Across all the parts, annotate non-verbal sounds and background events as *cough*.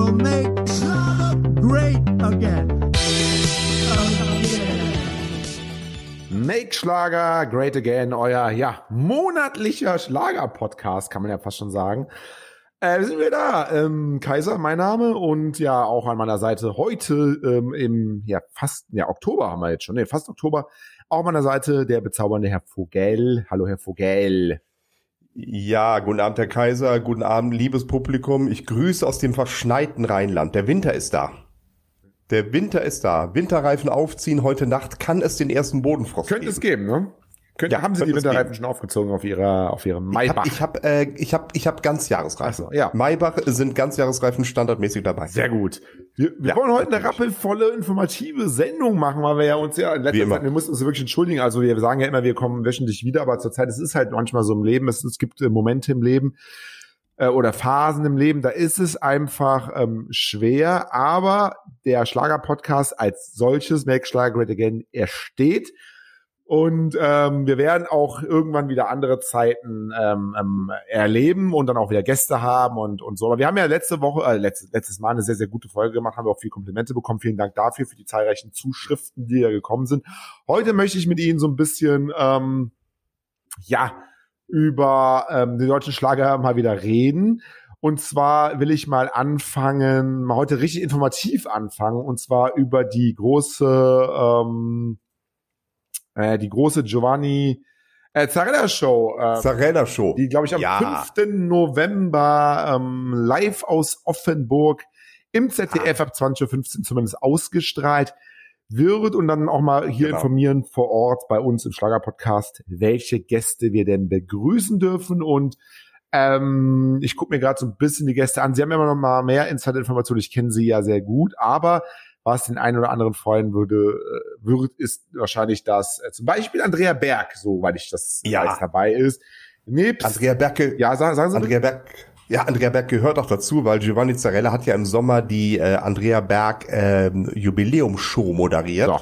will make great again. Make Schlager Great Again, euer ja monatlicher Schlager-Podcast, kann man ja fast schon sagen. Äh, sind wir da? Ähm, Kaiser, mein Name und ja auch an meiner Seite heute ähm, im ja fast ja Oktober haben wir jetzt schon, nee, fast Oktober. Auch an meiner Seite der bezaubernde Herr Vogel. Hallo Herr Vogel. Ja, guten Abend, Herr Kaiser. Guten Abend, liebes Publikum. Ich grüße aus dem verschneiten Rheinland. Der Winter ist da. Der Winter ist da. Winterreifen aufziehen. Heute Nacht kann es den ersten Bodenfrost Könnte geben. es geben, ne? Könnte, Ja, haben Sie die Winterreifen schon aufgezogen auf Ihrer auf Ihrem Ich Maybach? habe ich hab, äh, ich hab, ich hab Ganzjahresreifen. So, ja. Maybach sind Ganzjahresreifen standardmäßig dabei. Sehr gut. Wir, wir Ja. wollen heute eine rappelvolle, informative Sendung machen, weil wir ja uns ja in letzter. Zeit, wir mussten uns wirklich entschuldigen. Also wir sagen ja immer, wir kommen wöchentlich wieder, aber zurzeit, es ist halt manchmal so im Leben, es, es gibt äh, Momente im Leben äh, oder Phasen im Leben, da ist es einfach ähm, schwer, aber der Schlager-Podcast als solches, Make Schlager Great Again, er steht. Und ähm, wir werden auch irgendwann wieder andere Zeiten ähm, ähm, erleben und dann auch wieder Gäste haben und, und so. Aber wir haben ja letzte Woche, äh, letztes, letztes Mal eine sehr, sehr gute Folge gemacht, haben wir auch viel Komplimente bekommen. Vielen Dank dafür, für die zahlreichen Zuschriften, die ja gekommen sind. Heute möchte ich mit Ihnen so ein bisschen, ähm, ja, über ähm, den deutschen Schlager mal wieder reden. Und zwar will ich mal anfangen, mal heute richtig informativ anfangen, und zwar über die große, ähm, äh, die große Giovanni äh, Zarella Show, äh, Zarella Show. die, glaube ich, am Ja. 5. November ähm, live aus Offenburg im ZDF ab 20.15 Uhr zumindest ausgestrahlt wird und dann auch mal hier Genau. informieren vor Ort bei uns im Schlager-Podcast, welche Gäste wir denn begrüßen dürfen und ähm, ich gucke mir gerade so ein bisschen die Gäste an. Sie haben immer noch mal mehr Insider-Informationen. Ich kenne sie ja sehr gut, aber was den einen oder anderen freuen würde, äh, wird, ist wahrscheinlich, dass äh, zum Beispiel Andrea Berg, soweit ich das Ja. weiß, dabei ist. Nebst, Andrea Berke. ja, sagen, sagen Sie bitte. Andrea Berg. Ja, Andrea Berg gehört auch dazu, weil Giovanni Zarella hat ja im Sommer die äh, Andrea Berg ähm, Jubiläumshow moderiert. So.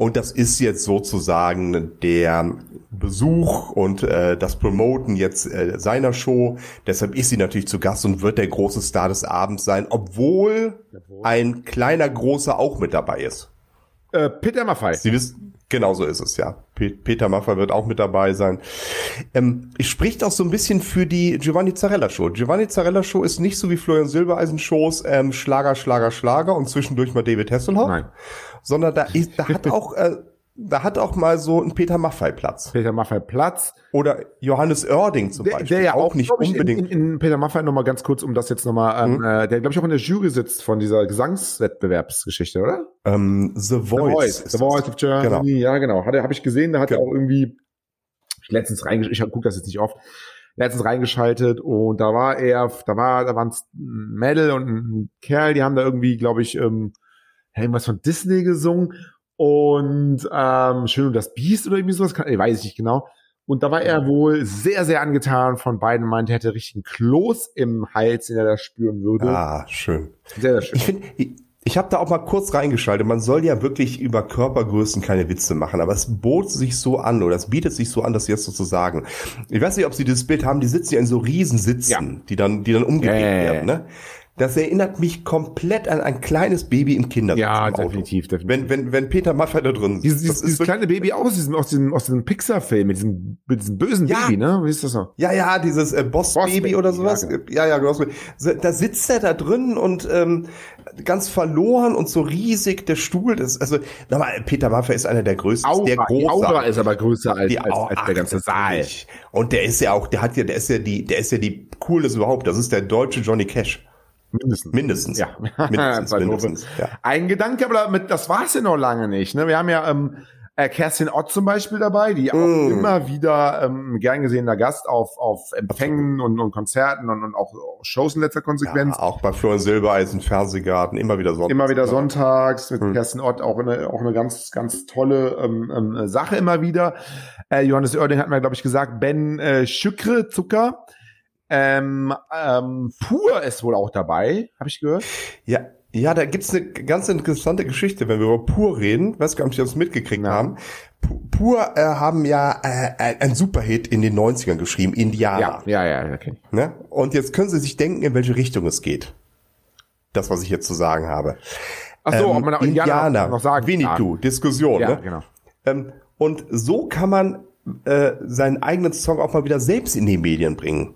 Und das ist jetzt sozusagen der Besuch und äh, das Promoten jetzt äh, seiner Show. Deshalb ist sie natürlich zu Gast und wird der große Star des Abends sein, obwohl ein kleiner Großer auch mit dabei ist. Äh, Peter Maffei. Sie wissen, genau so ist es, ja. Pe Peter Maffay wird auch mit dabei sein. Ähm, es spricht auch so ein bisschen für die Giovanni Zarella Show. Giovanni Zarella Show ist nicht so wie Florian Silbereisen Shows ähm, Schlager, Schlager, Schlager und zwischendurch mal David Hasselhoff, Nein. Sondern da ist, da hat auch, äh, da hat auch mal so ein Peter Maffay Platz. Peter Maffei Platz. Oder Johannes Oerding zum Der, Beispiel. der ja auch, nicht glaub ich, unbedingt. In, in, Peter Maffei nochmal ganz kurz, um das jetzt nochmal, ähm, äh, der glaube ich auch in der Jury sitzt von dieser Gesangswettbewerbsgeschichte, oder? ähm, The Voice. The das. Voice of Germany. Genau. Ja, genau. Er, habe ich gesehen, da hat er Genau. auch irgendwie ich letztens reingeschaltet, ich gucke das jetzt nicht oft, letztens reingeschaltet und da war er, da war, da waren ein Mädel und ein Kerl, die haben da irgendwie, glaube ich, ähm, irgendwas von Disney gesungen und ähm, Schön und das Biest oder irgendwie sowas, kann, ich weiß ich nicht genau. Und da war er wohl sehr, sehr angetan von beiden, meinte, er hätte richtigen Kloß im Hals, den er da spüren würde. Ah, schön. Sehr, sehr schön. Ich finde, ich, ich habe da auch mal kurz reingeschaltet. Man soll ja wirklich über Körpergrößen keine Witze machen, aber es bot sich so an oder es bietet sich so an, das jetzt so zu sagen. Ich weiß nicht, ob Sie dieses Bild haben. Die sitzen ja in so Riesensitzen, Ja. die dann, die dann umgedreht ja. werden. Ne? Das erinnert mich komplett an ein kleines Baby im Kindersitz. ja, definitiv, definitiv. Wenn, wenn, wenn Peter Maffay da drin. Dieses, dieses, das dieses ist kleine Baby aus diesem, aus diesem, aus diesem Pixar-Film, mit diesem, mit diesem bösen Ja. Baby, ne? Wie ist das noch? Ja, ja, dieses äh, Boss-Baby Boss-Baby, oder sowas. ja, Ja, genau. ja, ja, genau. So, Da sitzt er da drin und ähm, ganz verloren und so riesig der Stuhl. Das, also, nochmal, Peter Maffay ist einer der größten, Aura, der große. Aura ist aber größer als, als, Au- als der ganze Saal. Und der ist ja auch, der hat ja, der ist ja die, der ist ja die Coolness überhaupt. Das ist der deutsche Johnny Cash. Mindestens. Mindestens. Ja. Mindestens, *laughs* mindestens. Ja. Ein Gedanke, aber damit, das war's ja noch lange nicht. Ne? Wir haben ja ähm, äh, Kerstin Ott zum Beispiel dabei, die auch Mm. immer wieder ähm, gern gesehener Gast auf, auf Empfängen und, und Konzerten und, und auch Shows in letzter Konsequenz. Ja, auch bei Florian Silbereisen, Fernsehgarten, immer wieder Sonntag. immer wieder sonntags mit Hm. Kerstin Ott auch eine, auch eine ganz, ganz tolle ähm, ähm, Sache immer wieder. Äh, Johannes Oerding hat mir, glaube ich, gesagt, Ben äh, Schükre, Zucker. Ähm, ähm, Pur ist wohl auch dabei, habe ich gehört. Ja, ja, da gibt's eine ganz interessante Geschichte, wenn wir über Pur reden. Weiß gar nicht, ob Sie das mitgekriegt Ja. haben. Pu- Pur äh, haben ja äh, ein ein Superhit in den 90ern geschrieben, Indianer. Ja, ja, ja, okay. Ne? Und jetzt können Sie sich denken, in welche Richtung es geht. das, was ich jetzt zu sagen habe. Ach so, Ähm, ob man auch Indianer noch sagen Winnetou, Diskussion. Ja, ne? genau. Ähm, und so kann man äh, seinen eigenen Song auch mal wieder selbst in die Medien bringen.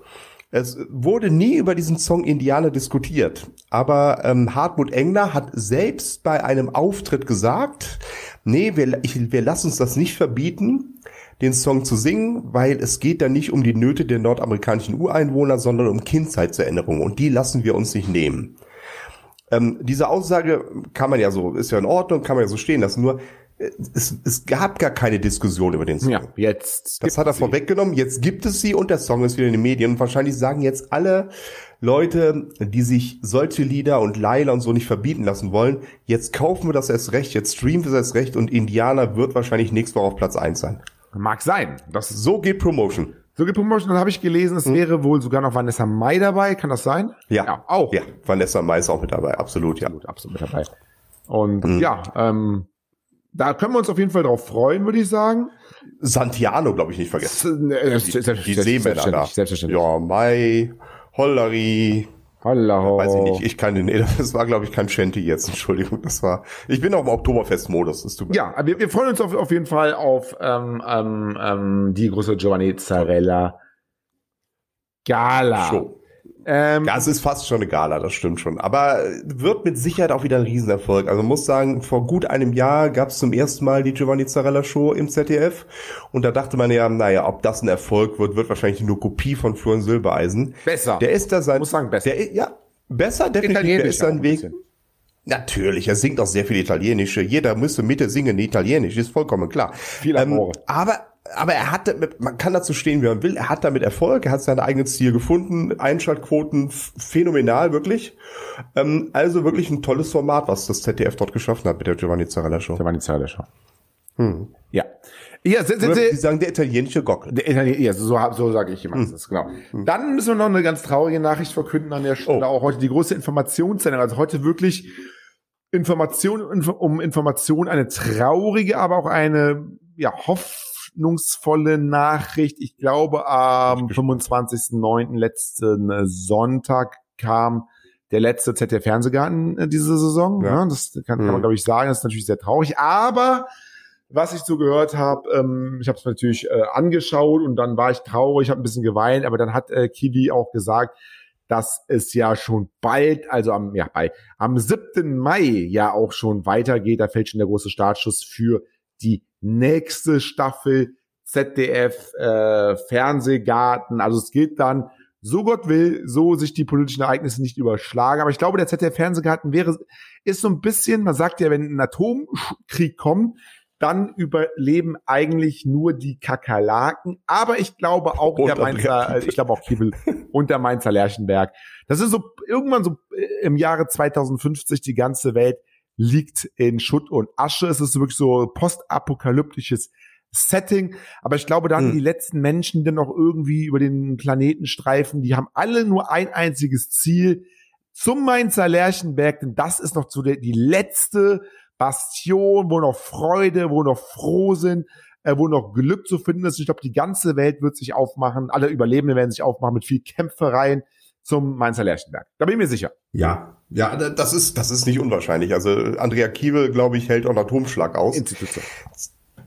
Es wurde nie über diesen Song Indianer diskutiert, aber ähm, Hartmut Engler hat selbst bei einem Auftritt gesagt, nee, wir, ich, wir lassen uns das nicht verbieten, den Song zu singen, weil es geht da nicht um die Nöte der nordamerikanischen Ureinwohner, sondern um Kindheitserinnerungen und die lassen wir uns nicht nehmen. Ähm, diese Aussage kann man ja so, ist ja in Ordnung, kann man ja so stehen lassen, nur es, es gab gar keine Diskussion über den Song. Ja, jetzt. Das hat er vorweggenommen. Jetzt gibt es sie und der Song ist wieder in den Medien. Und wahrscheinlich sagen jetzt alle Leute, die sich solche Lieder und Laila und so nicht verbieten lassen wollen, jetzt kaufen wir das erst recht, jetzt streamen wir das erst recht und Indianer wird wahrscheinlich nächste Woche auf Platz eins sein. Mag sein. Das So geht Promotion. so geht Promotion. Dann habe ich gelesen, es wäre wohl sogar noch Vanessa Mai dabei. Kann das sein? Ja, auch. Ja, Vanessa Mai ist auch mit dabei, absolut, ja. Absolut, absolut mit dabei. Und ja, ähm, da können wir uns auf jeden Fall drauf freuen, würde ich sagen. Santiano, glaube ich, nicht vergessen. Das, Die, die Seemänner da. Selbstverständlich. Ja, Mai, Holleri, Hallo. weiß ich nicht, ich kann den, nee, *laughs* das war, glaube ich, kein Shanty jetzt, *laughs* Entschuldigung, das war, ich bin auch im Oktoberfest-Modus, Ja, wir, wir freuen uns auf, auf jeden Fall auf ähm, ähm, ähm, die große Giovanni Zarella Gala. Show. Ähm, Ja, es ist fast schon eine Gala, das stimmt schon. Aber wird mit Sicherheit auch wieder ein Riesenerfolg. Also man muss sagen, vor gut einem Jahr gab es zum ersten Mal die Giovanni Zarella Show im ZDF. Und da dachte man ja, naja, ob das ein Erfolg wird, wird wahrscheinlich nur Kopie von Florian Silbereisen. Besser. Der ist da sein... Muss sagen, besser. Der, ja, besser, definitiv. Der ist sein Weg. Natürlich, er singt auch sehr viel Italienische. Jeder müsste Mitte singen Italienisch, ist vollkommen klar. Ähm, Viel Amore. aber aber er hat man kann dazu stehen, wie man will, er hat damit Erfolg, er hat sein eigenes Ziel gefunden, Einschaltquoten phänomenal, wirklich. Ähm, also wirklich ein tolles Format, was das ZDF dort geschaffen hat mit der Giovanni Zarella Show. Giovanni Zarella Show. Ja. Ja, sind, sind Sie, Sie sagen der italienische Gockel. Der Italiener, ja, so, so sage ich immer das, genau. Dann müssen wir noch eine ganz traurige Nachricht verkünden an der Stelle. Auch heute die große Informationssendung. Also heute wirklich Information info- um Information, eine traurige, aber auch eine ja, hoffnungsvolle Nachricht. Ich glaube, am 25.09. letzten äh, Sonntag kam der letzte ZDF Fernsehgarten äh, diese Saison. Ja. Ja. Das kann, kann man, Mhm. glaube ich, sagen. Das ist natürlich sehr traurig. Aber was ich so gehört habe, ähm, ich habe es natürlich äh, angeschaut und dann war ich traurig, habe ein bisschen geweint, aber dann hat äh, Kiwi auch gesagt, dass es ja schon bald, also am, ja, bei, am 7. Mai ja auch schon weitergeht. Da fällt schon der große Startschuss für die nächste Staffel ZDF äh, Fernsehgarten. Also es geht dann, so Gott will, so sich die politischen Ereignisse nicht überschlagen. Aber ich glaube, der ZDF Fernsehgarten wäre, ist so ein bisschen, man sagt ja, wenn ein Atomkrieg kommt, dann überleben eigentlich nur die Kakerlaken. Aber ich glaube auch Und der Mainzer, ich glaube auch Kiebel und der Mainzer Lerchenberg. Das ist so irgendwann so äh, im Jahre 2050 die ganze Welt liegt in Schutt und Asche. Es ist wirklich so postapokalyptisches Setting. Aber ich glaube, dann Hm. die letzten Menschen, die dann noch irgendwie über den Planeten streifen, die haben alle nur ein einziges Ziel zum Mainzer Lerchenberg, denn das ist noch so der, die letzte Bastion, wo noch Freude, wo noch froh sind, äh, wo noch Glück zu finden ist. Ich glaube, die ganze Welt wird sich aufmachen, alle Überlebenden werden sich aufmachen mit viel Kämpfereien zum Mainzer Lerchenberg. Da bin ich mir sicher. Ja, ja, da- das ist, das ist nicht unwahrscheinlich. Also Andrea Kiewel, glaube ich, hält auch einen Atomschlag aus. Institution.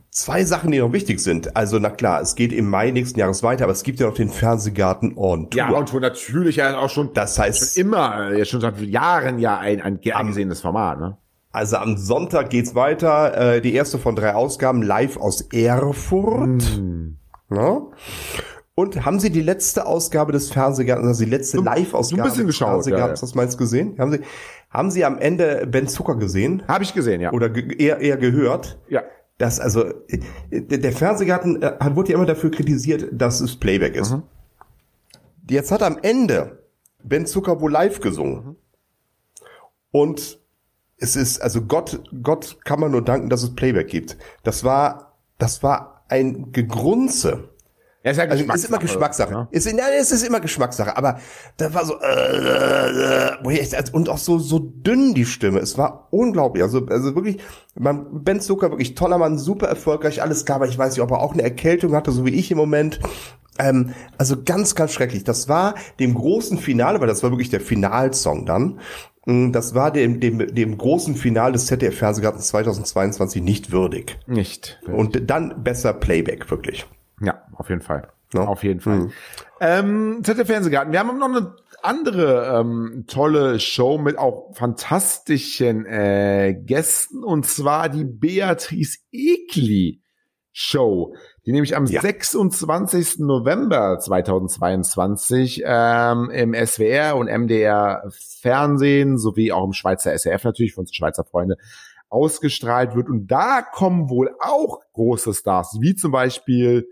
Zwei Sachen, die noch wichtig sind. Also, na klar, es geht im Mai nächsten Jahres weiter, aber es gibt ja noch den Fernsehgarten on Tour. Ja, und wo natürlich ja auch schon, das heißt, immer, äh, ja schon seit Jahren ja ein, ein gern gesehenes Format, ne? also am Sonntag geht's weiter. Äh, die erste von drei Ausgaben live aus Erfurt. Hm. Ja. Und haben Sie die letzte Ausgabe des Fernsehgartens, also die letzte So- Live-Ausgabe so ein bisschen des geschaut, Fernsehgartens, ja, ja. was meinst du gesehen? Haben Sie, haben Sie am Ende Ben Zucker gesehen? Habe ich gesehen, ja. Oder ge eher, eher gehört? ja. Das, also, der der Fernsehgarten äh, hat- wurde ja immer dafür kritisiert, dass es Playback ist. Mhm. Jetzt hat am Ende Ben Zucker wohl live gesungen. Mhm. Und es ist, also Gott, Gott kann man nur danken, dass es Playback gibt. Das war, das war ein Gegrunze. Ja, ist ja Also ist immer Geschmackssache. Ja. Ist, ja, es ist immer Geschmackssache. Aber da war so äh, äh, also- und auch so so dünn die Stimme. Es war unglaublich. Also also wirklich, man, Ben Zucker wirklich toller Mann, super erfolgreich, alles klar. Aber ich weiß nicht, ob er auch eine Erkältung hatte, so wie ich im Moment. Ähm, also ganz ganz schrecklich. Das war dem großen Finale, weil das war wirklich der Finalsong dann. Mm, Das war dem, dem, dem großen Finale des ZDF-Fernsehgartens 2022 nicht würdig. Nicht. Und dann besser Playback, wirklich. Ja, auf jeden Fall. Ja. Auf jeden Fall. Mhm. Ähm, ZDF Fernsehgarten. Wir haben noch eine andere ähm, tolle Show mit auch fantastischen äh, Gästen und zwar die Beatrice Egli Show, die nämlich am Ja. 26. November 2022 ähm, im SWR und MDR Fernsehen sowie auch im Schweizer SRF natürlich für unsere Schweizer Freunde ausgestrahlt wird. Und da kommen wohl auch große Stars, wie zum Beispiel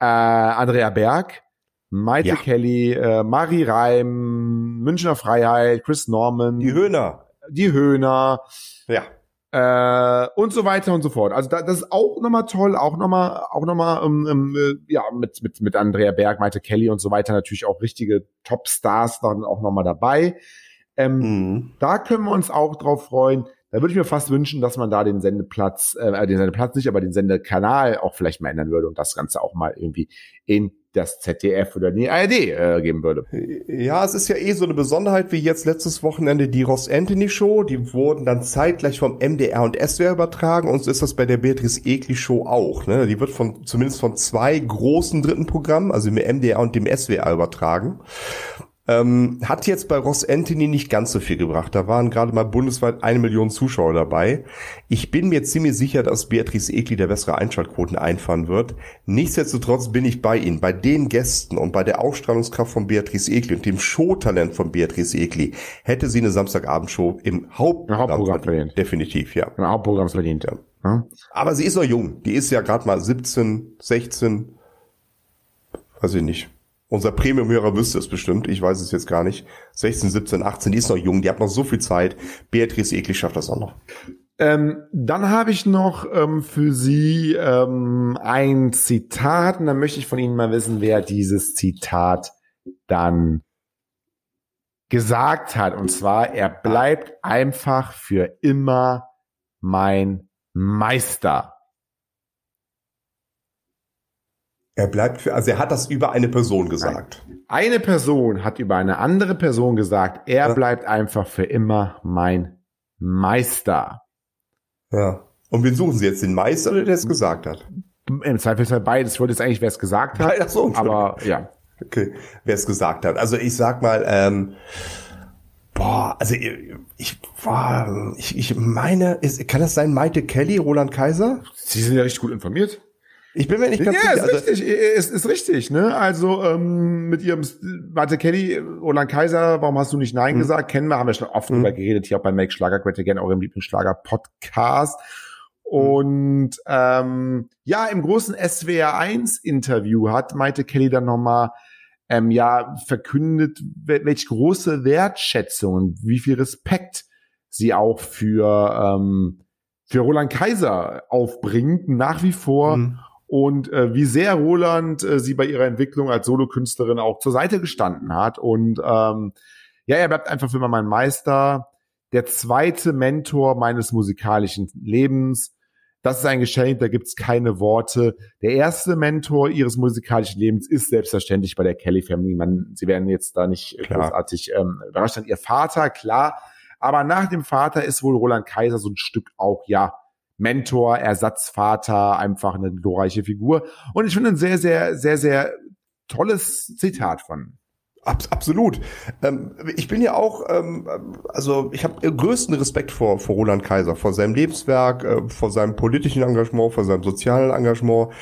äh, Andrea Berg, Maite Ja. Kelly, äh, Marie Reim, Münchner Freiheit, Chris Norman, Die Höhner. die Höhner Ja. äh, und so weiter und so fort. Also da, das ist auch nochmal toll, auch nochmal, auch nochmal, ähm, ähm, äh, ja, mit, mit, mit Andrea Berg, Maite Kelly und so weiter natürlich auch richtige Top-Stars dann auch nochmal dabei. Ähm, Mhm. da können wir uns auch drauf freuen. Da würde ich mir fast wünschen, dass man da den Sendeplatz, äh, den Sendeplatz nicht, aber den Sendekanal auch vielleicht mal ändern würde und das Ganze auch mal irgendwie in das ZDF oder die ARD äh, geben würde. Ja, es ist ja eh so eine Besonderheit wie jetzt letztes Wochenende die Ross Anthony Show. Die wurden dann zeitgleich vom MDR und SWR übertragen und so ist das bei der Beatrice Egli Show auch. Ne? Die wird von zumindest von zwei großen dritten Programmen, also dem MDR und dem SWR übertragen. Ähm, hat jetzt bei Ross Anthony nicht ganz so viel gebracht. Da waren gerade mal bundesweit eine Million Zuschauer dabei. Ich bin mir ziemlich sicher, dass Beatrice Egli der bessere Einschaltquoten einfahren wird. Nichtsdestotrotz bin ich bei Ihnen. Bei den Gästen und bei der Ausstrahlungskraft von Beatrice Egli und dem Showtalent von Beatrice Egli hätte sie eine Samstagabendshow im Hauptprogramm, Hauptprogramm verdient. Definitiv, ja. Im Hauptprogramm verdient. Ja. Ja. Aber sie ist noch jung. Die ist ja gerade mal 17, 16. Weiß ich nicht. Unser Premium-Hörer wüsste es bestimmt. Ich weiß es jetzt gar nicht. 16, 17, 18. Die ist noch jung. Die hat noch so viel Zeit. Beatrice Egli schafft das auch noch. Ähm, dann habe ich noch ähm, für Sie ähm, ein Zitat und dann möchte ich von Ihnen mal wissen, wer dieses Zitat dann gesagt hat. Und zwar, er bleibt einfach für immer mein Meister. Er bleibt für, also er hat das über eine Person gesagt. Eine Person hat über eine andere Person gesagt, er Ja. bleibt einfach für immer mein Meister. Ja. Und wen suchen Sie jetzt? Den Meister oder der es gesagt hat? Im Zweifelsfall beides. Ich wollte jetzt eigentlich, wer es gesagt hat, *laughs* Ach so, aber ja. Okay, wer es gesagt hat. Also ich sag mal, ähm, boah, also ich, boah, ich, ich meine, ist, kann das sein Maite Kelly, Roland Kaiser? Sie sind ja richtig gut informiert. Ich bin mir nicht ganz Ja, sicher. ist Also, richtig, ist, ist richtig, ne? Also ähm, mit ihrem Warte Kelly, Roland Kaiser, warum hast du nicht Nein Mhm. gesagt? Kennen wir, haben wir schon oft drüber geredet, hier auch bei Make Schlager Great Again, eurem Lieblingsschlager-Podcast. Und ähm, ja, im großen SWR 1 Interview hat Maite Kelly dann nochmal ähm, ja verkündet, wel- welche große Wertschätzung und wie viel Respekt sie auch für ähm, für Roland Kaiser aufbringt, nach wie vor Mhm. Und äh, wie sehr Roland äh, sie bei ihrer Entwicklung als Solokünstlerin auch zur Seite gestanden hat. Und ähm, ja, er bleibt einfach für immer mein Meister, der zweite Mentor meines musikalischen Lebens. Das ist ein Geschenk, da gibt's keine Worte. Der erste Mentor ihres musikalischen Lebens ist selbstverständlich bei der Kelly Family. Man, sie werden jetzt da nicht Klar. großartig ähm, überrascht sein. Ihr Vater, klar. Aber nach dem Vater ist wohl Roland Kaiser so ein Stück auch, ja, Mentor, Ersatzvater, einfach eine glorreiche Figur. Und ich finde ein sehr, sehr, sehr, sehr tolles Zitat von. Abs absolut. Ähm, ich bin ja auch, ähm, also ich habe größten Respekt vor, vor Roland Kaiser, vor seinem Lebenswerk, äh, vor seinem politischen Engagement, vor seinem sozialen Engagement.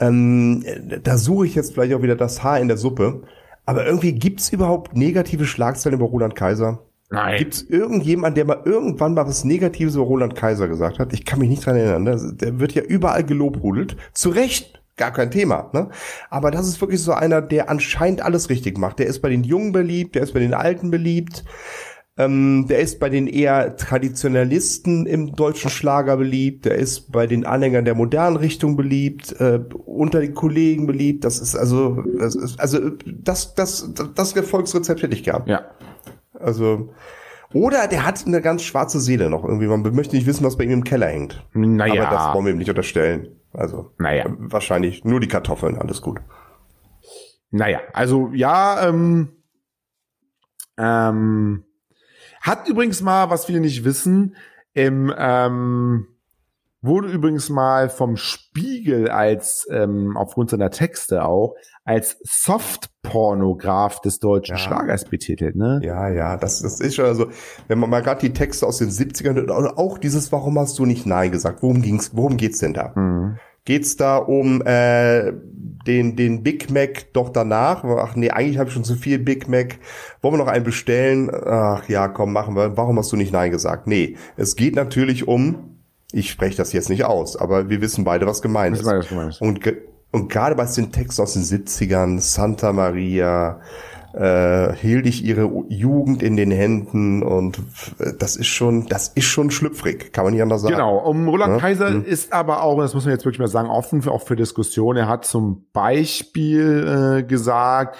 Ähm, da suche ich jetzt vielleicht auch wieder das Haar in der Suppe. Aber irgendwie gibt's überhaupt negative Schlagzeilen über Roland Kaiser? Nein. Gibt's irgendjemand, der mal irgendwann mal was Negatives über Roland Kaiser gesagt hat? Ich kann mich nicht dran erinnern. Ne? Der wird ja überall gelobhudelt. Zu Recht, gar kein Thema. Ne? Aber das ist wirklich so einer, der anscheinend alles richtig macht. Der ist bei den Jungen beliebt, der ist bei den Alten beliebt. Ähm, der ist bei den eher Traditionalisten im deutschen Schlager beliebt. Der ist bei den Anhängern der modernen Richtung beliebt. Äh, unter den Kollegen beliebt. Das ist also, das ist, also das, das, das Erfolgsrezept hätte ich gehabt. Ja. Also, oder der hat eine ganz schwarze Seele noch irgendwie. Man möchte nicht wissen, was bei ihm im Keller hängt. Naja. Aber das wollen wir ihm nicht unterstellen. Also, Naja. wahrscheinlich nur die Kartoffeln, alles gut. Naja, also ja, ähm, ähm, Hat übrigens mal, was viele nicht wissen, im ähm, wurde übrigens mal vom Spiegel als ähm, aufgrund seiner Texte auch als Softpornograph des deutschen Ja. Schlagers betitelt, ne? Ja, ja, das, das ist schon also, wenn man mal gerade die Texte aus den 70ern hört, und auch dieses, warum hast du nicht Nein gesagt? Worum ging's, worum geht's denn da? Mhm. Geht's da um äh, den, den Big Mac doch danach? Ach nee, eigentlich habe ich schon zu viel Big Mac. Wollen wir noch einen bestellen? Ach ja, komm, machen wir. Warum hast du nicht Nein gesagt? Nee, es geht natürlich um, ich spreche das jetzt nicht aus, aber wir wissen beide, was gemeint ist. was gemeint ist. Und, ge- und gerade bei den Texten aus den 70ern, Santa Maria, äh, hielt ich ihre Jugend in den Händen und äh, das ist schon, das ist schon schlüpfrig, kann man nicht anders sagen. Genau, um Roland Ja? Kaiser Hm. ist aber auch, das muss man jetzt wirklich mal sagen, offen für, auch für Diskussionen. Er hat zum Beispiel äh, gesagt,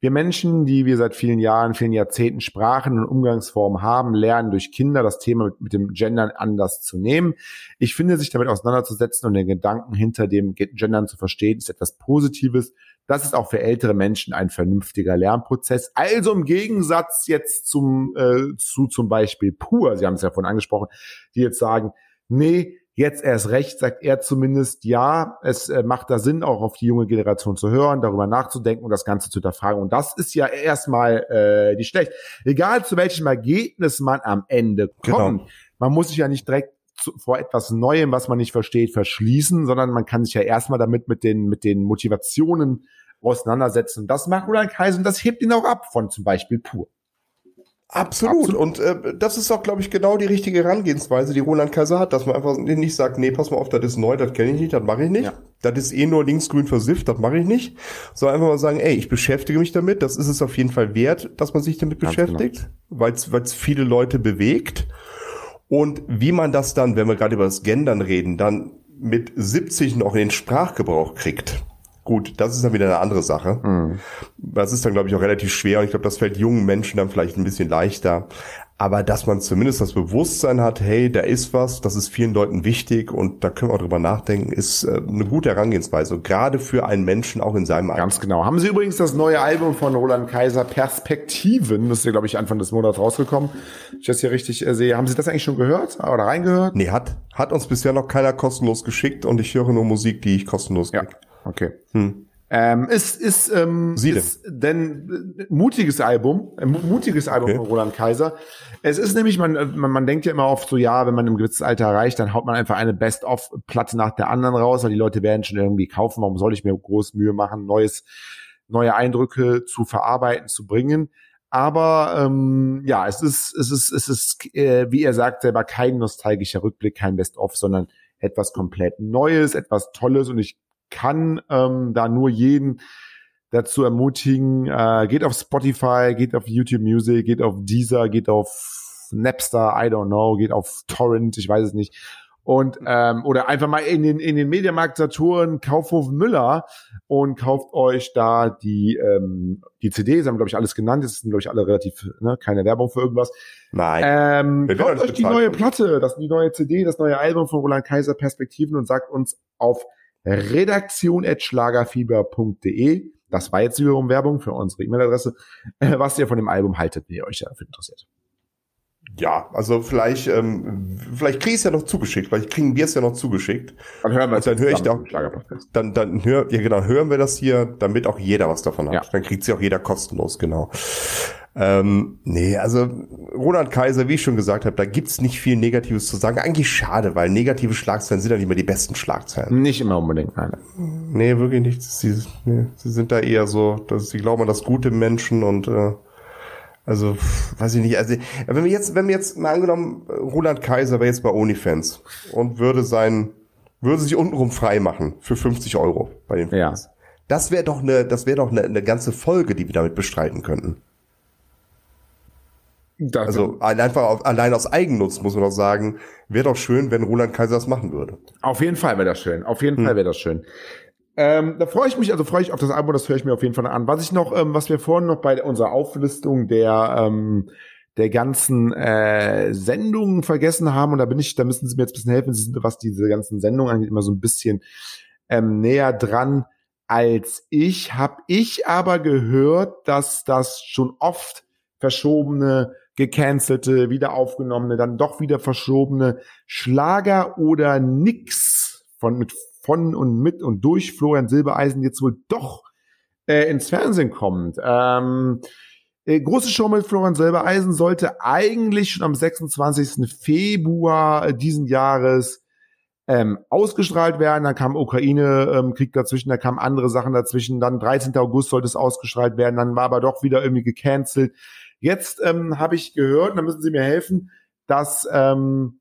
wir Menschen, die wir seit vielen Jahren, vielen Jahrzehnten Sprachen und Umgangsformen haben, lernen durch Kinder das Thema mit, mit dem Gendern anders zu nehmen. Ich finde, sich damit auseinanderzusetzen und den Gedanken hinter dem Gendern zu verstehen, ist etwas Positives. Das ist auch für ältere Menschen ein vernünftiger Lernprozess. Also im Gegensatz jetzt zum äh, zu zum Beispiel Pur, Sie haben es ja vorhin angesprochen, die jetzt sagen, nee, jetzt erst recht, sagt er zumindest, ja, es äh, macht da Sinn, auch auf die junge Generation zu hören, darüber nachzudenken und das Ganze zu hinterfragen. Und das ist ja erstmal äh, nicht schlecht. Egal zu welchem Ergebnis man am Ende Genau. kommt, man muss sich ja nicht direkt zu, vor etwas Neuem, was man nicht versteht, verschließen, sondern man kann sich ja erstmal damit mit den, mit den Motivationen auseinandersetzen. Und das macht Roland Kaiser und das hebt ihn auch ab von zum Beispiel Pur. Absolut. Und äh, das ist auch, glaube ich, genau die richtige Herangehensweise, die Roland Kaiser hat, dass man einfach nicht sagt, nee, pass mal auf, das ist neu, das kenne ich nicht, das mache ich nicht. Ja. Das ist eh nur linksgrün versifft, das mache ich nicht. Sondern einfach mal sagen, ey, ich beschäftige mich damit, das ist es auf jeden Fall wert, dass man sich damit Ganz beschäftigt, weil es viele Leute bewegt. Und wie man das dann, wenn wir gerade über das Gendern reden, dann mit 70 noch in den Sprachgebrauch kriegt. Gut, das ist dann wieder eine andere Sache. Das ist dann, glaube ich, auch relativ schwer und ich glaube, das fällt jungen Menschen dann vielleicht ein bisschen leichter. Aber dass man zumindest das Bewusstsein hat, hey, da ist was, das ist vielen Leuten wichtig und da können wir auch drüber nachdenken, ist äh, eine gute Herangehensweise. Gerade für einen Menschen auch in seinem Alter. Ganz genau. Haben Sie übrigens das neue Album von Roland Kaiser Perspektiven, das ist ja, glaube ich, Anfang des Monats rausgekommen. Wenn Ich das hier richtig äh, sehe. Haben Sie das eigentlich schon gehört oder reingehört? Nee, hat, hat uns bisher noch keiner kostenlos geschickt und ich höre nur Musik, die ich kostenlos Ja, krieg. Okay. Hm. Ähm, ist ist ähm, Sie ist denn äh, mutiges Album, ein mu- mutiges Album Okay. von Roland Kaiser. Es ist nämlich, man, äh, man man denkt ja immer oft so, ja, wenn man ein gewisses Alter erreicht, dann haut man einfach eine Best-of-Platte nach der anderen raus, weil die Leute werden schon irgendwie kaufen. Warum soll ich mir groß Mühe machen, neues, neue Eindrücke zu verarbeiten, zu bringen? Aber ähm, ja, es ist, es ist, es ist, äh, wie er sagt selber, kein nostalgischer Rückblick, kein Best-of, sondern etwas komplett Neues, etwas Tolles. Und ich kann ähm, da nur jeden dazu ermutigen, äh, geht auf Spotify, geht auf YouTube Music, geht auf Deezer, geht auf Napster, I don't know, geht auf Torrent, ich weiß es nicht. Und ähm, oder einfach mal in den in den Mediamarkt Saturn, Kaufhof Müller und kauft euch da die ähm, die CDs, haben glaube ich alles genannt, das sind glaube ich alle relativ ne, keine Werbung für irgendwas. Nein. Ähm, Wir kauft euch die neue Platte, das die neue CD, das neue Album von Roland Kaiser Perspektiven und sagt uns auf redaktion@schlagerfieber.de. Das war jetzt wiederum Werbung für unsere E-Mail-Adresse, äh, was ihr von dem Album haltet, wenn ihr euch dafür interessiert. Ja, also vielleicht, ähm, vielleicht kriege ich es ja noch zugeschickt, vielleicht kriegen wir es ja noch zugeschickt. Dann hören wir Und dann höre ich da-. Dann, dann hör, ja genau, hören wir das hier, damit auch jeder was davon hat. Ja. Dann kriegt sie auch jeder kostenlos, genau. Ähm, nee, also Roland Kaiser, wie ich schon gesagt habe, da gibt's nicht viel Negatives zu sagen. Eigentlich schade, weil negative Schlagzeilen sind ja nicht immer die besten Schlagzeilen. Nicht immer unbedingt, nein. Nee, wirklich nicht. Sie, nee, sie sind da eher so, dass sie glauben an das Gute Menschen und äh, also weiß ich nicht. Also wenn wir jetzt, wenn wir jetzt mal angenommen, Roland Kaiser wäre jetzt bei OnlyFans und würde sein, würde sich untenrum frei machen für 50 Euro bei den Ja. Fans. Das wäre doch eine, das wäre doch eine, eine ganze Folge, die wir damit bestreiten könnten. Das, Also einfach auf, allein aus Eigennutz muss man doch sagen, wäre doch schön, wenn Roland Kaiser das machen würde. Auf jeden Fall wäre das schön. Auf jeden Hm. Fall wäre das schön. Ähm, da freue ich mich, also freue ich auf das Album, das höre ich mir auf jeden Fall an. Was ich noch, ähm, was wir vorhin noch bei unserer Auflistung der ähm, der ganzen äh, Sendungen vergessen haben, und da bin ich, da müssen Sie mir jetzt ein bisschen helfen, Sie sind, was diese ganzen Sendungen angeht, immer so ein bisschen ähm, näher dran als ich. Hab ich aber gehört, dass das schon oft verschobene gecancelte, wieder aufgenommene, dann doch wieder verschobene Schlager oder nix von mit von und mit und durch Florian Silbereisen jetzt wohl doch äh, ins Fernsehen kommt. Ähm, äh, große Show mit Florian Silbereisen sollte eigentlich schon am 26. Februar diesen Jahres ähm, ausgestrahlt werden. Dann kam Ukraine-Krieg ähm, dazwischen, da kamen andere Sachen dazwischen. Dann 13. August sollte es ausgestrahlt werden, dann war aber doch wieder irgendwie gecancelt. Jetzt ähm, habe ich gehört, da müssen Sie mir helfen, dass, ähm,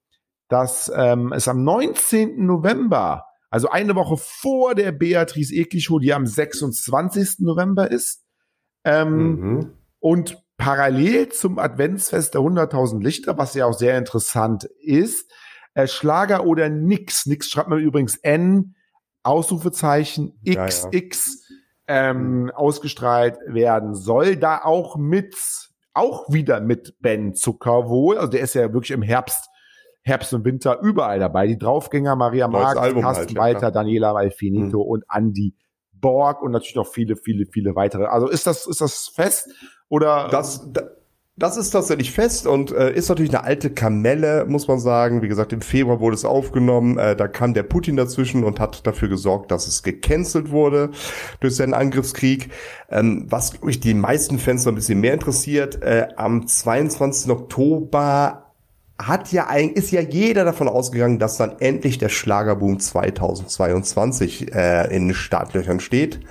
dass ähm, es am 19. November, also eine Woche vor der Beatrice Egli Show, die am 26. November ist, ähm, mhm. und parallel zum Adventsfest der 100.000 Lichter, was ja auch sehr interessant ist, äh, Schlager oder nix. Nix schreibt man übrigens N, Ausrufezeichen, XX, ja, ja. Ähm, ausgestrahlt werden soll. Da auch mit auch wieder mit Ben Zucker wohl. Also der ist ja wirklich im Herbst, Herbst und Winter überall dabei. Die Draufgänger Maria Marx, Carsten halt, Walter, ja, Daniela Valfinito mhm. und Andy Borg und natürlich noch viele, viele, viele weitere. Also ist das, ist das fest oder? Das, das ist tatsächlich fest und äh, ist natürlich eine alte Kamelle, muss man sagen. Wie gesagt, im Februar wurde es aufgenommen. Äh, da kam der Putin dazwischen und hat dafür gesorgt, dass es gecancelt wurde durch seinen Angriffskrieg. Ähm, was mich die meisten Fans noch ein bisschen mehr interessiert, äh, am 22. Oktober hat ja eigentlich, ist ja jeder davon ausgegangen, dass dann endlich der Schlagerboom 2022 äh, in den Startlöchern steht.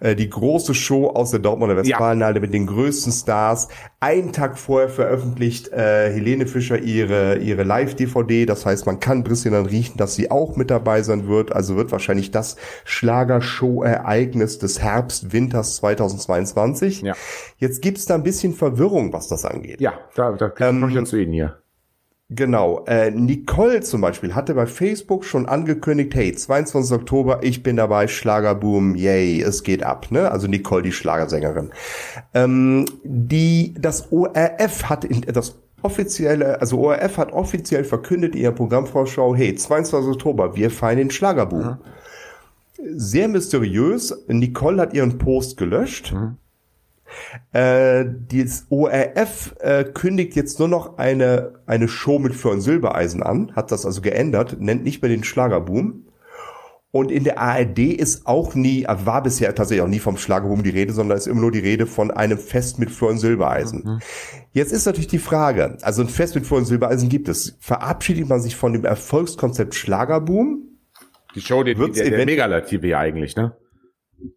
Äh, die große Show aus der Dortmunder Westfalenhalle ja. mit den größten Stars. Einen Tag vorher veröffentlicht äh, Helene Fischer ihre, ihre Live-DVD. Das heißt, man kann bisschen dann riechen, dass sie auch mit dabei sein wird. Also wird wahrscheinlich das Schlagershow-Ereignis des Herbst-Winters 2022. Ja. Jetzt gibt's da ein bisschen Verwirrung, was das angeht. Ja, da, da ähm, ich ja zu Ihnen hier. Genau. Äh, Nicole zum Beispiel hatte bei Facebook schon angekündigt, hey, 22. Oktober, ich bin dabei, Schlagerboom, yay, es geht ab. Ne? Also Nicole, die Schlagersängerin. Ähm, die, das ORF hat in, das offizielle, also ORF hat offiziell verkündet in ihrer Programmvorschau, hey, 22. Oktober, wir feiern den Schlagerboom. Mhm. Sehr mysteriös. Nicole hat ihren Post gelöscht. Mhm. Äh, das ORF äh, kündigt jetzt nur noch eine, eine Show mit Florian Silbereisen an, hat das also geändert, nennt nicht mehr den Schlagerboom. Und in der ARD ist auch nie, war bisher tatsächlich auch nie vom Schlagerboom die Rede, sondern ist immer nur die Rede von einem Fest mit Florian Silbereisen. Mhm. Jetzt ist natürlich die Frage, also ein Fest mit Florian Silbereisen gibt es. Verabschiedet man sich von dem Erfolgskonzept Schlagerboom? Die Show, die, die, der, der Megalativ eigentlich, ne?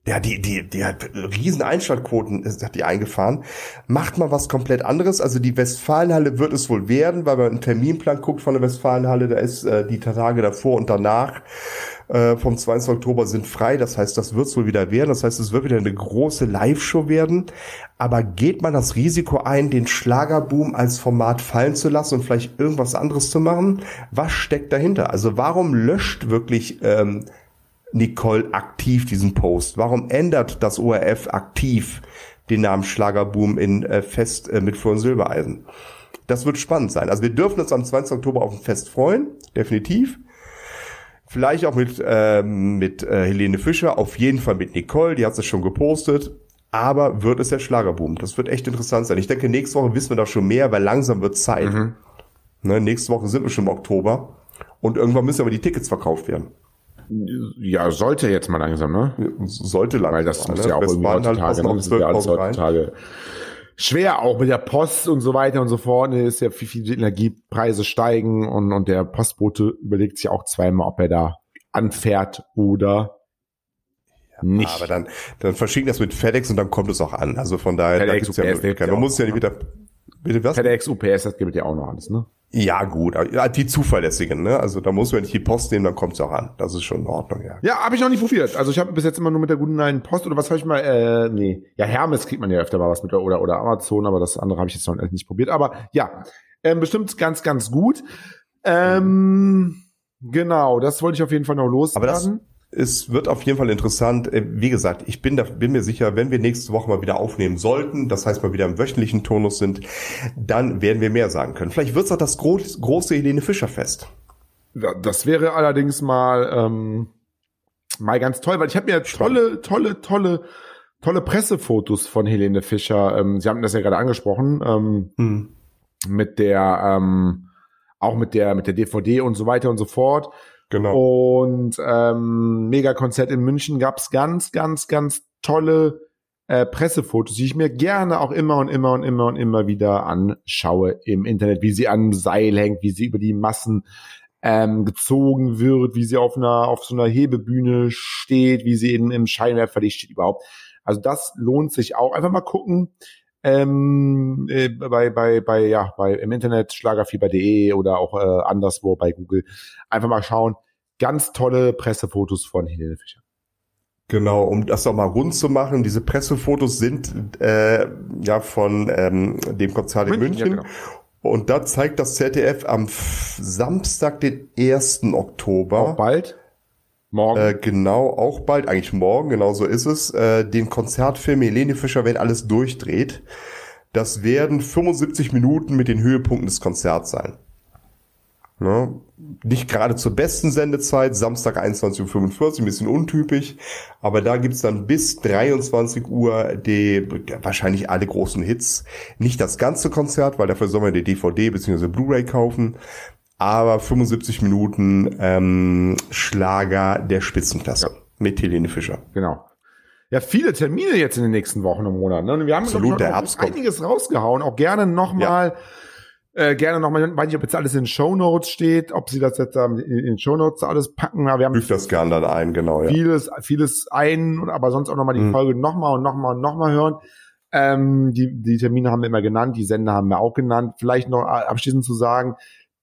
Ja, die, die, die hat riesen Einschaltquoten, hat die eingefahren. Macht mal was komplett anderes. Also die Westfalenhalle wird es wohl werden, weil man einen Terminplan guckt von der Westfalenhalle, da ist äh, die Tage davor und danach äh, vom 20. Oktober sind frei. Das heißt, das wird es wohl wieder werden. Das heißt, es wird wieder eine große Live-Show werden. Aber geht man das Risiko ein, den Schlagerboom als Format fallen zu lassen und vielleicht irgendwas anderes zu machen? Was steckt dahinter? Also warum löscht wirklich ähm, Nicole aktiv diesen Post? Warum ändert das ORF aktiv den Namen Schlagerboom in äh, Fest äh, mit Florian Silbereisen? Das wird spannend sein. Also wir dürfen uns am 20. Oktober auf ein Fest freuen, definitiv. Vielleicht auch mit, ähm, mit äh, Helene Fischer, auf jeden Fall mit Nicole, die hat es schon gepostet. Aber wird es der Schlagerboom? Das wird echt interessant sein. Ich denke, nächste Woche wissen wir da schon mehr, weil langsam wird Zeit. Mhm. Ne, nächste Woche sind wir schon im Oktober. Und irgendwann müssen aber die Tickets verkauft werden. Ja, sollte jetzt mal langsam, ne? Sollte langsam. Weil das muss ne? ja auch irgendwie halt heutzutage, ne? das ist ja alles heutzutage schwer, auch mit der Post und so weiter und so fort. Ne? Ist ja viel, viel Energiepreise steigen und, und der Postbote überlegt sich auch zweimal, ob er da anfährt oder nicht. Aber dann, dann verschicken das mit FedEx und dann kommt es auch an. Also von daher, FedEx, da UPS, ja, man muss ja nicht wieder, bitte was? FedEx, UPS, das gibt ja auch noch alles, ne? Ja, gut, die zuverlässigen, ne? Also da muss man nicht die Post nehmen, dann kommt es auch an. Das ist schon in Ordnung, ja. Ja, habe ich noch nicht probiert. Also ich habe bis jetzt immer nur mit der guten neuen Post oder was habe ich mal, äh, nee. Ja, Hermes kriegt man ja öfter mal was mit oder oder Amazon, aber das andere habe ich jetzt noch nicht probiert. Aber ja, ähm, bestimmt ganz, ganz gut. Ähm, genau, das wollte ich auf jeden Fall noch loswerden. Aber das, es wird auf jeden Fall interessant. Äh, wie gesagt, ich bin, da, bin mir sicher, wenn wir nächste Woche mal wieder aufnehmen sollten, das heißt mal wieder im wöchentlichen Tonus sind, dann werden wir mehr sagen können. Vielleicht wird es auch das groß, große Helene Fischer Fest. Das wäre allerdings mal, ähm, mal ganz toll, weil ich habe mir tolle, tolle, tolle, tolle Pressefotos von Helene Fischer. Ähm, Sie haben das ja gerade angesprochen. Ähm, hm mit der, ähm, auch mit der, mit der DVD und so weiter und so fort. Genau. Und ähm, Mega-Konzert in München gab's ganz, ganz, ganz tolle äh, Pressefotos, die ich mir gerne auch immer und immer und immer und immer wieder anschaue im Internet, wie sie an Seil hängt, wie sie über die Massen ähm, gezogen wird, wie sie auf einer auf so einer Hebebühne steht, wie sie in, im Scheinwerferlicht steht überhaupt. Also das lohnt sich auch. Einfach mal gucken ähm, äh, bei bei bei ja bei im Internet schlagerfieber.de oder auch äh, anderswo bei Google. Einfach mal schauen. Ganz tolle Pressefotos von Helene Fischer. Genau, um das noch mal rund zu machen, diese Pressefotos sind äh, ja von ähm, dem Konzert in München. Ja, genau. Und da zeigt das ZDF am Samstag, den 1. Oktober. Auch bald? Morgen. Äh, genau, auch bald, eigentlich morgen, genau so ist es, äh, den Konzertfilm Helene Fischer, wenn alles durchdreht. Das werden 75 Minuten mit den Höhepunkten des Konzerts sein. Ne? Nicht gerade zur besten Sendezeit, Samstag 21.45 Uhr, ein bisschen untypisch, aber da gibt's dann bis 23 Uhr die wahrscheinlich alle großen Hits. Nicht das ganze Konzert, weil dafür soll man die DVD bzw. Blu-ray kaufen, aber 75 Minuten ähm, Schlager der Spitzenklasse ja. mit Helene Fischer. Genau. Ja, viele Termine jetzt in den nächsten Wochen und Monaten. Ne? Wir haben Absolut, der einiges rausgehauen. Auch gerne nochmal ja äh, gerne nochmal, weiß nicht, ob jetzt alles in Show Notes steht, ob sie das jetzt ähm, in, in Show Notes alles packen. Aber wir haben Fügt das gerne dann ein, genau, ja. Vieles, vieles ein, aber sonst auch nochmal die mhm. Folge nochmal und nochmal und nochmal hören. Ähm, die, die Termine haben wir immer genannt, die Sender haben wir auch genannt. Vielleicht noch abschließend zu sagen,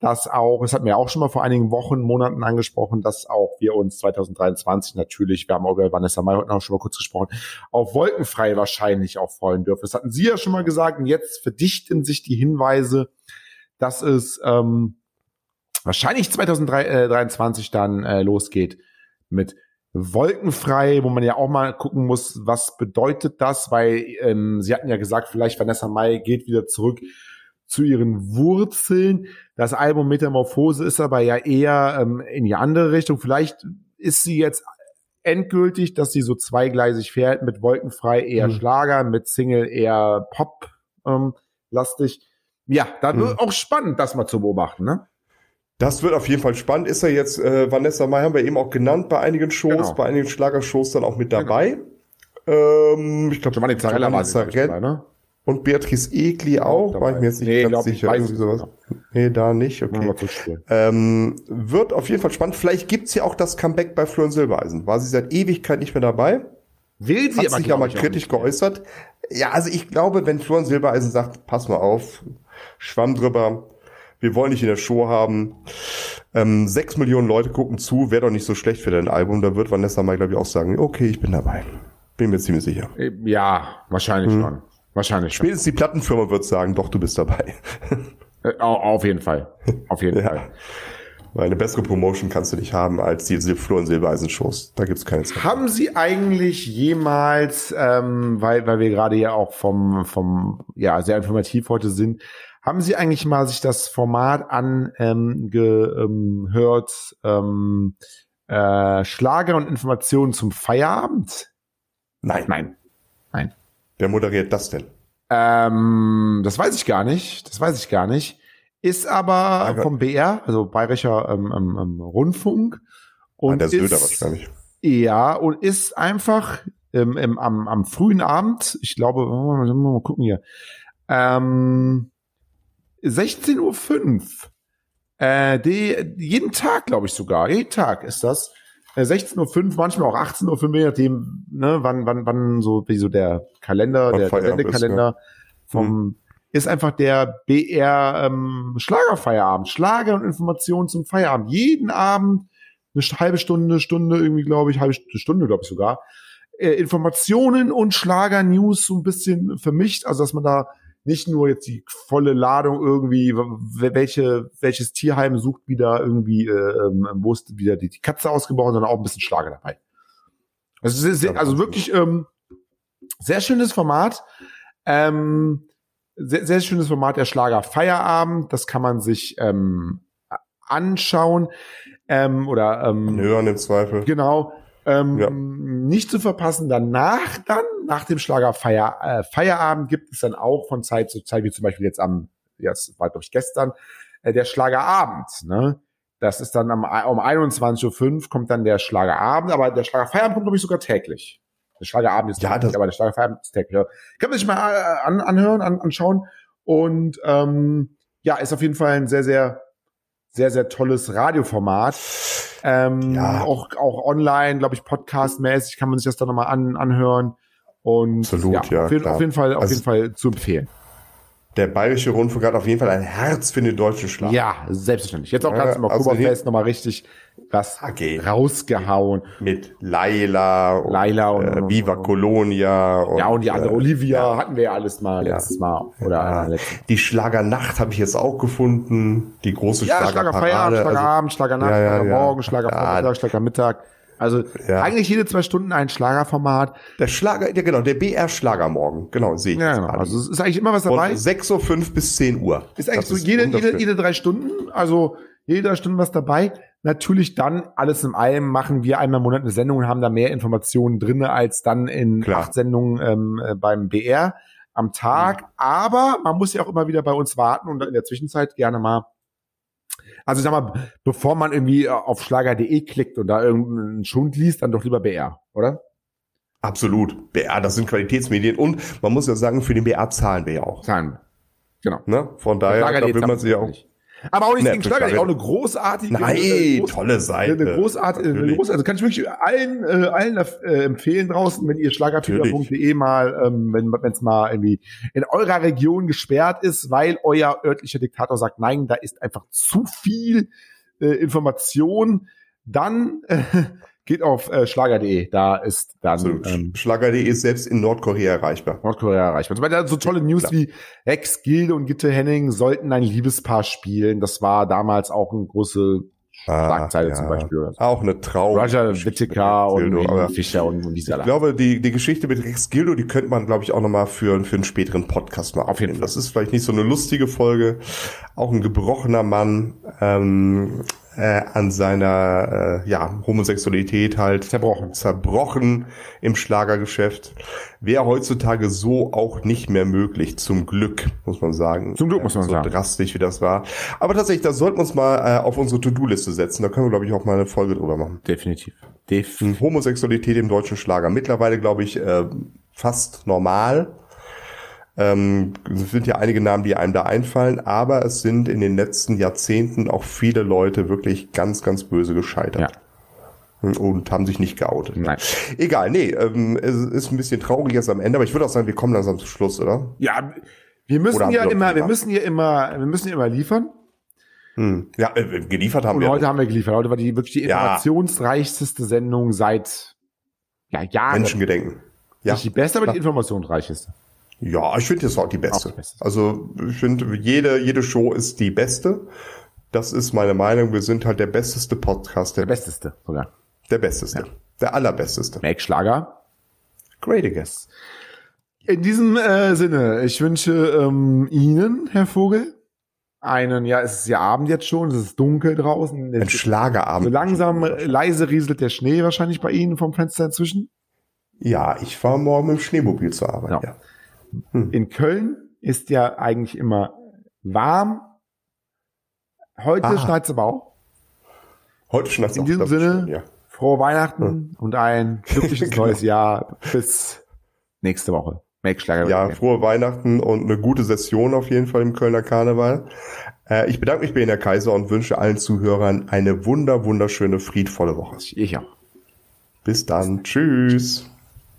dass auch, das hatten wir auch schon mal vor einigen Wochen, Monaten angesprochen, dass auch wir uns 2023 natürlich, wir haben auch über Vanessa May heute auch schon mal kurz gesprochen, auf wolkenfrei wahrscheinlich auch freuen dürfen. Das hatten Sie ja schon mal gesagt und jetzt verdichten sich die Hinweise, dass es ähm, wahrscheinlich 2023 dann äh, losgeht mit Wolkenfrei, wo man ja auch mal gucken muss, was bedeutet das, weil ähm, sie hatten ja gesagt, vielleicht Vanessa Mai geht wieder zurück zu ihren Wurzeln. Das Album Metamorphose ist aber ja eher ähm, in die andere Richtung. Vielleicht ist sie jetzt endgültig, dass sie so zweigleisig fährt, mit Wolkenfrei eher mhm. Schlager, mit Single eher Pop ähm, lastig. Ja, da hm. wird auch spannend, das mal zu beobachten, ne? Das wird auf jeden Fall spannend. Ist er jetzt, äh, Vanessa Mai haben wir eben auch genannt bei einigen Shows, genau. bei einigen Schlagershows dann auch mit genau. dabei. Genau. Ähm, ich glaube, Giovanni Zarella war dabei, ne? Und Beatrice Egli auch, war ich mir jetzt nicht nee, ganz sicher. Irgendwie sowas. Genau. Nee, da nicht, okay. Ähm, wird auf jeden Fall spannend. Vielleicht gibt's ja auch das Comeback bei Florian Silbereisen. War sie seit Ewigkeit nicht mehr dabei. Will sie Hat aber sich ja mal kritisch geäußert. Ja, also ich glaube, wenn Florian Silbereisen sagt, pass mal auf, Schwamm drüber. Wir wollen dich in der Show haben. Ähm, sechs Millionen Leute gucken zu, wäre doch nicht so schlecht für dein Album. Da wird Vanessa mal, glaube ich, auch sagen, okay, ich bin dabei. Bin mir ziemlich sicher. Äh, ja, wahrscheinlich hm. schon. Wahrscheinlich schon. Spätestens die Plattenfirma wird sagen, doch, du bist dabei. Äh, auf jeden Fall. Auf jeden *laughs* ja. Fall. Weil eine bessere Promotion kannst du nicht haben als diese Flor- und Silbereisen-Shows. Da gibt's keine Zeit. Haben Sie eigentlich jemals, ähm, weil, weil wir gerade ja auch vom, vom, ja, sehr informativ heute sind, haben Sie eigentlich mal sich das Format angehört, ähm, ähm, äh, Schlager und Informationen zum Feierabend? Nein. Nein. Wer moderiert das denn? Ähm, das weiß ich gar nicht. Das weiß ich gar nicht ist aber Danke. vom BR, also Bayerischer ähm, ähm, ähm, Rundfunk. Und ah, der Söder wahrscheinlich. Ja, und ist einfach ähm, im, am, am frühen Abend, ich glaube, mal, mal gucken hier, ähm, 16.05 Uhr. Äh, die, jeden Tag, glaube ich sogar, jeden Tag ist das. Äh, 16.05 Uhr, manchmal auch 18.05 Uhr, je nachdem, ne, wann, wann, wann so, wie so der Kalender, der, der Sendekalender ja. vom hm ist einfach der BR ähm, Schlagerfeierabend. Schlager und Informationen zum Feierabend. Jeden Abend eine halbe Stunde, Stunde irgendwie, glaube ich, halbe Stunde, glaube ich sogar. Äh, Informationen und Schlager-News so ein bisschen vermischt, also dass man da nicht nur jetzt die volle Ladung irgendwie, welche, welches Tierheim sucht wieder irgendwie, äh, ähm, wo ist wieder die, die Katze ausgebrochen, sondern auch ein bisschen Schlager dabei. Also, also wirklich ähm, sehr schönes Format. Ähm, sehr, sehr schönes Format, der Schlager Feierabend. Das kann man sich ähm, anschauen. Ähm, oder ähm, hören im Zweifel. Genau. Ähm, ja. Nicht zu verpassen. Danach dann, nach dem Schlager Feier, äh, Feierabend gibt es dann auch von Zeit zu Zeit, wie zum Beispiel jetzt am ja, es war glaube ich gestern, äh, der Schlagerabend, ne? Das ist dann am, um 21.05 Uhr kommt dann der Schlagerabend, aber der Schlagerfeierabend kommt, glaube ich, sogar täglich. Der Schlagerabend ist Ja, täglich, das- aber der Schlagerfeierabend ist täglich. Ja. Kann man sich mal äh, an, anhören, an, anschauen. Und ähm, ja, ist auf jeden Fall ein sehr, sehr, sehr, sehr tolles Radioformat. Ähm, Ja. auch, auch online, glaube ich, podcastmäßig kann man sich das dann nochmal an, anhören. Und Absolut, ja, auf, jeden, auf jeden Fall, auf Also- jeden Fall zu empfehlen. Der Bayerische Rundfunk hat auf jeden Fall ein Herz für den deutschen Schlag. Ja, selbstverständlich. Jetzt auch Ja, ganz im also Oktoberfest nochmal richtig was Okay. rausgehauen. Mit Laila und, Laila und- äh, Viva Colonia. Und, ja, und die andere äh, Olivia hatten wir ja alles mal Ja. letztes Mal. Oder Ja. letztes Die Schlagernacht habe ich jetzt auch gefunden. Die große Ja, Schlagerparade. Schlagerfeierabend, Also, Schlagerabend, Schlagernacht, Ja, ja, ja. Schlagermorgen, Schlagervormittag, Ja. Schlagermittag. Also Ja. eigentlich jede zwei Stunden ein Schlagerformat. der Schlager, ja genau, der BR Schlagermorgen. Genau, sehe ich. Ja, genau. Also es ist eigentlich immer was dabei. Von 6.05 Uhr bis 10 Uhr. Ist eigentlich Das so jede, jede, wunderschön. jede drei Stunden, also jede drei Stunden was dabei. Natürlich dann, alles in allem, machen wir einmal im Monat eine Sendung und haben da mehr Informationen drinne als dann in Klar. acht Sendungen ähm, äh, beim BR am Tag. Mhm. Aber man muss ja auch immer wieder bei uns warten und in der Zwischenzeit gerne mal also ich sag mal, bevor man irgendwie auf schlager.de klickt und da irgendeinen Schund liest, dann doch lieber BR, oder? Absolut. BR, das sind Qualitätsmedien. Und man muss ja sagen, für den BR zahlen wir ja auch. Zahlen. Genau. Ne? Von daher, da will man sich ja auch. nicht. Aber auch nicht Ne, gegen Schlager, auch eine großartige. Nein, äh, groß- tolle Seite. Eine großartige, eine Natürlich. groß, also kann ich wirklich allen, äh, allen äh, empfehlen draußen, wenn ihr schlagerfieber.de mal, ähm, wenn es mal irgendwie in eurer Region gesperrt ist, weil euer örtlicher Diktator sagt, nein, da ist einfach zu viel äh, Information, dann äh, geht auf äh, schlager.de, da ist dann Absolut. ähm, Schlager.de ist selbst in Nordkorea erreichbar. Nordkorea erreicht. Zum Beispiel so tolle News Klar. wie Rex Gilde und Gitte Henning sollten ein Liebespaar spielen. Das war damals auch eine große Schlagzeile Ah, zum ja. Beispiel. Oder so. Auch eine Trauer. Roger Whittaker und Fischer und, und diese Ich glaube, die, die Geschichte mit Rex Gildo, die könnte man, glaube ich, auch nochmal für, für einen späteren Podcast mal Auf jeden aufnehmen. Fall. Das ist vielleicht nicht so eine lustige Folge. Auch ein gebrochener Mann ähm, äh, an seiner äh, ja, Homosexualität halt Zerbrochen. zerbrochen im Schlagergeschäft. Wäre heutzutage so auch nicht mehr möglich, zum Glück, muss man sagen. Zum Glück muss man so sagen. drastisch, wie das war. Aber tatsächlich, das sollten wir uns mal äh, auf unsere To-Do-Liste setzen. Da können wir, glaube ich, auch mal eine Folge drüber machen. Definitiv. Def Homosexualität im deutschen Schlager. Mittlerweile, glaube ich, äh, fast normal. Ähm, es sind ja einige Namen, die einem da einfallen, aber es sind in den letzten Jahrzehnten auch viele Leute wirklich ganz, ganz böse gescheitert. Und haben sich nicht geoutet. Nein. Egal, nee, ähm, es ist ein bisschen traurig jetzt am Ende, aber ich würde auch sagen, wir kommen langsam zum Schluss, oder? Ja, wir müssen Oder ja immer, wir müssen ja immer, wir müssen ja immer liefern. Hm. Ja, äh, geliefert haben Und wir. heute haben wir geliefert. Heute war die wirklich die Ja. informationsreichste Sendung seit ja, Jahren. Menschengedenken. Ja, Nicht die beste, aber die informationsreichste. Ja, ich finde das auch die beste. Auch die beste. Also ich finde, jede, jede Show ist die beste. Das ist meine Meinung. Wir sind halt der besteste Podcast, der, Der besteste sogar. der besteste, der allerbesteste. Make Schlager. Great guess. In diesem äh, Sinne, ich wünsche ähm, Ihnen, Herr Vogel, einen, ja, es ist ja Abend jetzt schon, es ist dunkel draußen. Ein Schlagerabend. so langsam äh, leise rieselt der Schnee wahrscheinlich bei Ihnen vom Fenster inzwischen. Ja, ich fahre morgen mit dem Schneemobil zur Arbeit. Ja. Ja. In Köln ist ja eigentlich immer warm. Heute Ah. schneit's aber auch. Heute schon das In diesem Sinne, ja. frohe Weihnachten und ein glückliches *laughs* Genau. neues Jahr. Bis nächste Woche. Make. Ja, frohe Weihnachten und eine gute Session auf jeden Fall im Kölner Karneval. Äh, ich bedanke mich bei Ihnen, Herr Kaiser, und wünsche allen Zuhörern eine wunder, wunderschöne, friedvolle Woche. Ich auch. Bis dann. Tschüss.